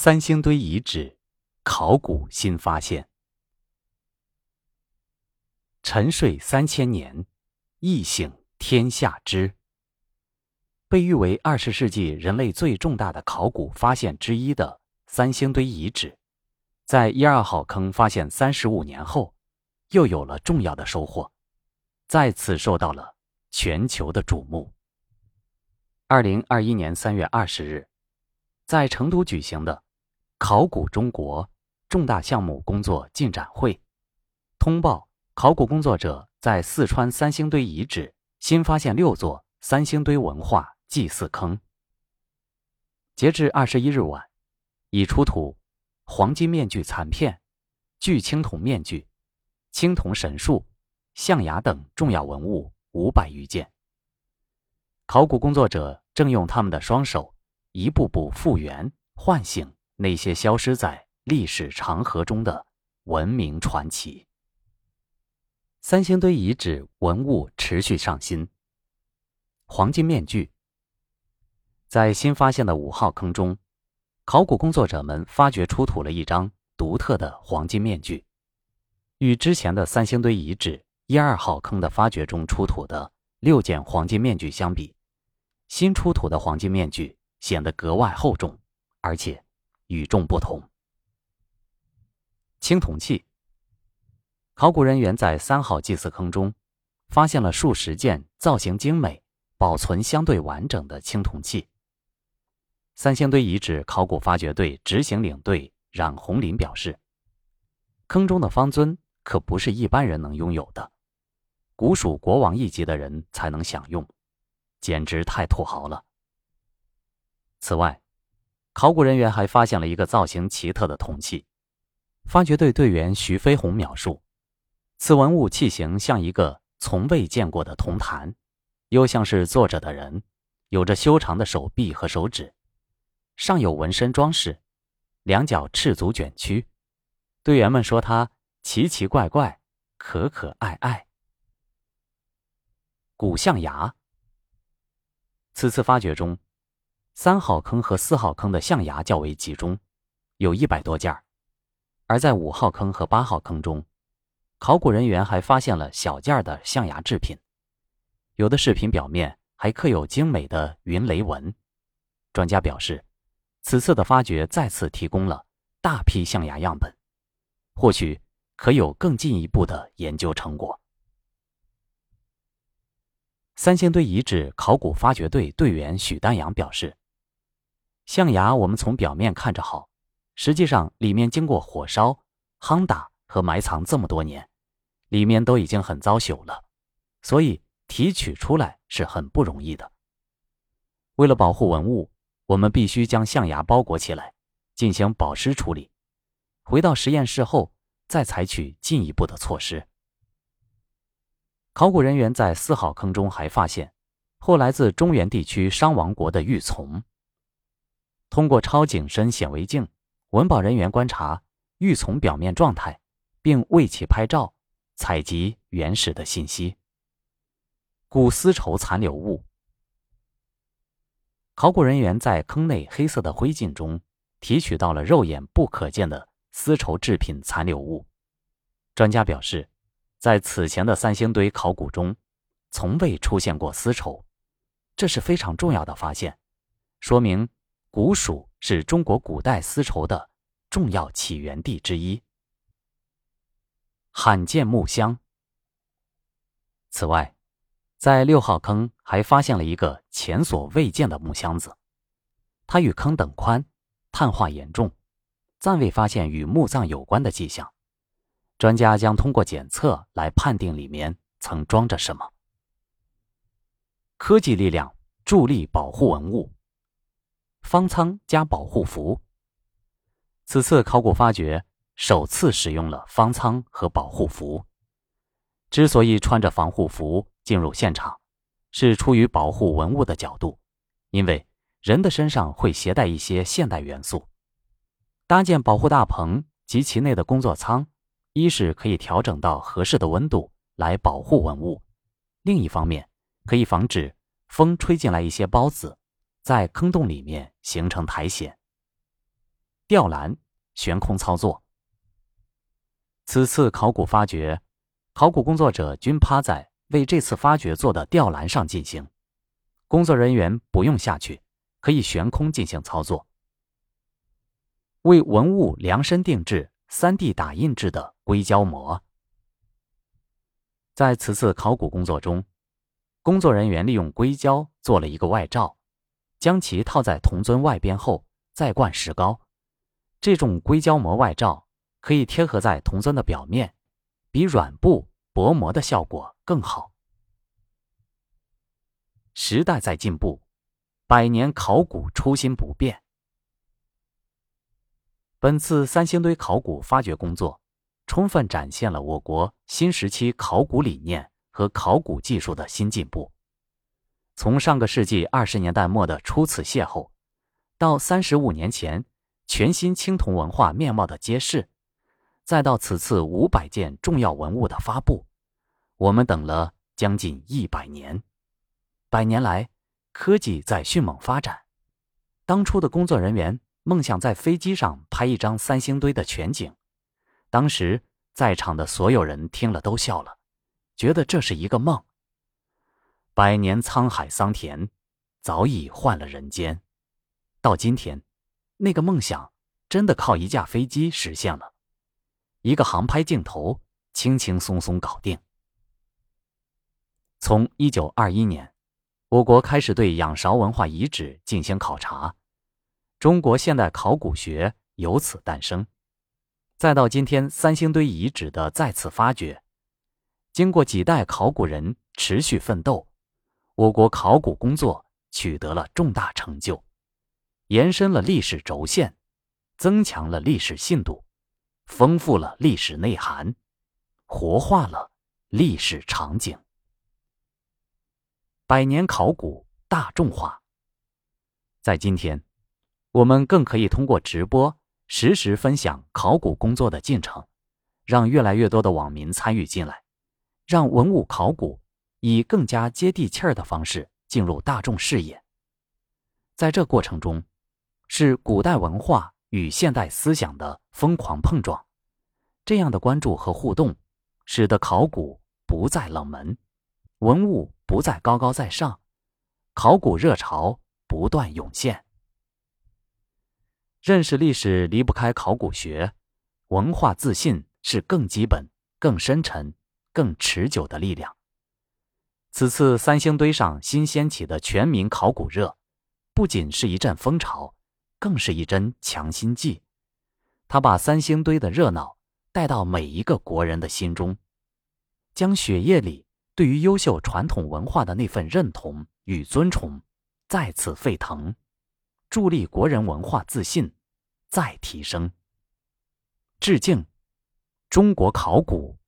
三星堆遗址考古新发现。沉睡三千年，一醒天下知。被誉为二十世纪人类最重大的考古发现之一的三星堆遗址，在一二号坑发现三十五年后，又有了重要的收获，再次受到了全球的瞩目。二零二一年三月二十日，在成都举行的。考古中国重大项目工作进展会通报：考古工作者在四川三星堆遗址新发现六座三星堆文化祭祀坑。截至二十一日晚，已出土黄金面具残片、巨青铜面具、青铜神树、象牙等重要文物五百余件。考古工作者正用他们的双手，一步步复原、唤醒。那些消失在历史长河中的文明传奇。三星堆遗址文物持续上新。黄金面具，在新发现的五号坑中，考古工作者们发掘出土了一张独特的黄金面具。与之前的三星堆遗址一二号坑的发掘中出土的六件黄金面具相比，新出土的黄金面具显得格外厚重，而且。与众不同。青铜器。考古人员在三号祭祀坑中发现了数十件造型精美、保存相对完整的青铜器。三星堆遗址考古发掘队执行领队冉红林表示：“坑中的方尊可不是一般人能拥有的，古蜀国王一级的人才能享用，简直太土豪了。”此外，考古人员还发现了一个造型奇特的铜器。发掘队队员徐飞鸿描述，此文物器形像一个从未见过的铜坛，又像是坐着的人，有着修长的手臂和手指，上有纹身装饰，两脚赤足卷曲。队员们说它奇奇怪怪，可可爱爱。古象牙。此次发掘中。三号坑和四号坑的象牙较为集中，有一百多件儿；而在五号坑和八号坑中，考古人员还发现了小件的象牙制品，有的饰品表面还刻有精美的云雷纹。专家表示，此次的发掘再次提供了大批象牙样本，或许可有更进一步的研究成果。三星堆遗址考古发掘队队员许丹阳表示。象牙，我们从表面看着好，实际上里面经过火烧、夯打和埋藏这么多年，里面都已经很糟朽了，所以提取出来是很不容易的。为了保护文物，我们必须将象牙包裹起来，进行保湿处理。回到实验室后，再采取进一步的措施。考古人员在四号坑中还发现，后来自中原地区商王国的玉琮。通过超景深显微镜，文保人员观察玉琮表面状态，并为其拍照，采集原始的信息。古丝绸残留物。考古人员在坑内黑色的灰烬中提取到了肉眼不可见的丝绸制品残留物。专家表示，在此前的三星堆考古中，从未出现过丝绸，这是非常重要的发现，说明。古蜀是中国古代丝绸的重要起源地之一。罕见木箱。此外，在六号坑还发现了一个前所未见的木箱子，它与坑等宽，碳化严重，暂未发现与墓葬有关的迹象。专家将通过检测来判定里面曾装着什么。科技力量助力保护文物。方舱加保护服。此次考古发掘首次使用了方舱和保护服。之所以穿着防护服进入现场，是出于保护文物的角度，因为人的身上会携带一些现代元素。搭建保护大棚及其内的工作舱，一是可以调整到合适的温度来保护文物，另一方面可以防止风吹进来一些孢子。在坑洞里面形成苔藓。吊篮、悬空操作。此次考古发掘，考古工作者均趴在为这次发掘做的吊篮上进行，工作人员不用下去，可以悬空进行操作。为文物量身定制、三 D 打印制的硅胶膜。在此次考古工作中，工作人员利用硅胶做了一个外罩，将其套在铜尊外边后，再灌石膏。这种硅胶膜外罩可以贴合在铜尊的表面，比软布薄膜的效果更好。时代在进步，百年考古初心不变。本次三星堆考古发掘工作。充分展现了我国新时期考古理念和考古技术的新进步。从上个世纪二十年代末的初次邂逅，到三十五年前全新青铜文化面貌的揭示，再到此次五百件重要文物的发布，我们等了将近一百年。百年来，科技在迅猛发展。当初的工作人员梦想在飞机上拍一张三星堆的全景。当时在场的所有人听了都笑了，觉得这是一个梦。百年沧海桑田，早已换了人间。到今天，那个梦想真的靠一架飞机实现了，一个航拍镜头轻轻松松搞定。从一九二一年，我国开始对仰韶文化遗址进行考察，中国现代考古学由此诞生。再到今天，三星堆遗址的再次发掘，经过几代考古人持续奋斗，我国考古工作取得了重大成就，延伸了历史轴线，增强了历史信度，丰富了历史内涵，活化了历史场景。百年考古大众化，在今天，我们更可以通过直播。实时分享考古工作的进程，让越来越多的网民参与进来，让文物考古以更加接地气儿的方式进入大众视野。在这过程中，是古代文化与现代思想的疯狂碰撞。这样的关注和互动，使得考古不再冷门，文物不再高高在上，考古热潮不断涌现。认识历史离不开考古学，文化自信是更基本、更深沉、更持久的力量。此次三星堆上新掀起的全民考古热，不仅是一阵风潮，更是一针强心剂。它把三星堆的热闹带到每一个国人的心中，将血液里对于优秀传统文化的那份认同与尊崇再次沸腾。助力国人文化自信再提升。致敬，中国考古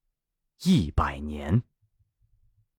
一百年。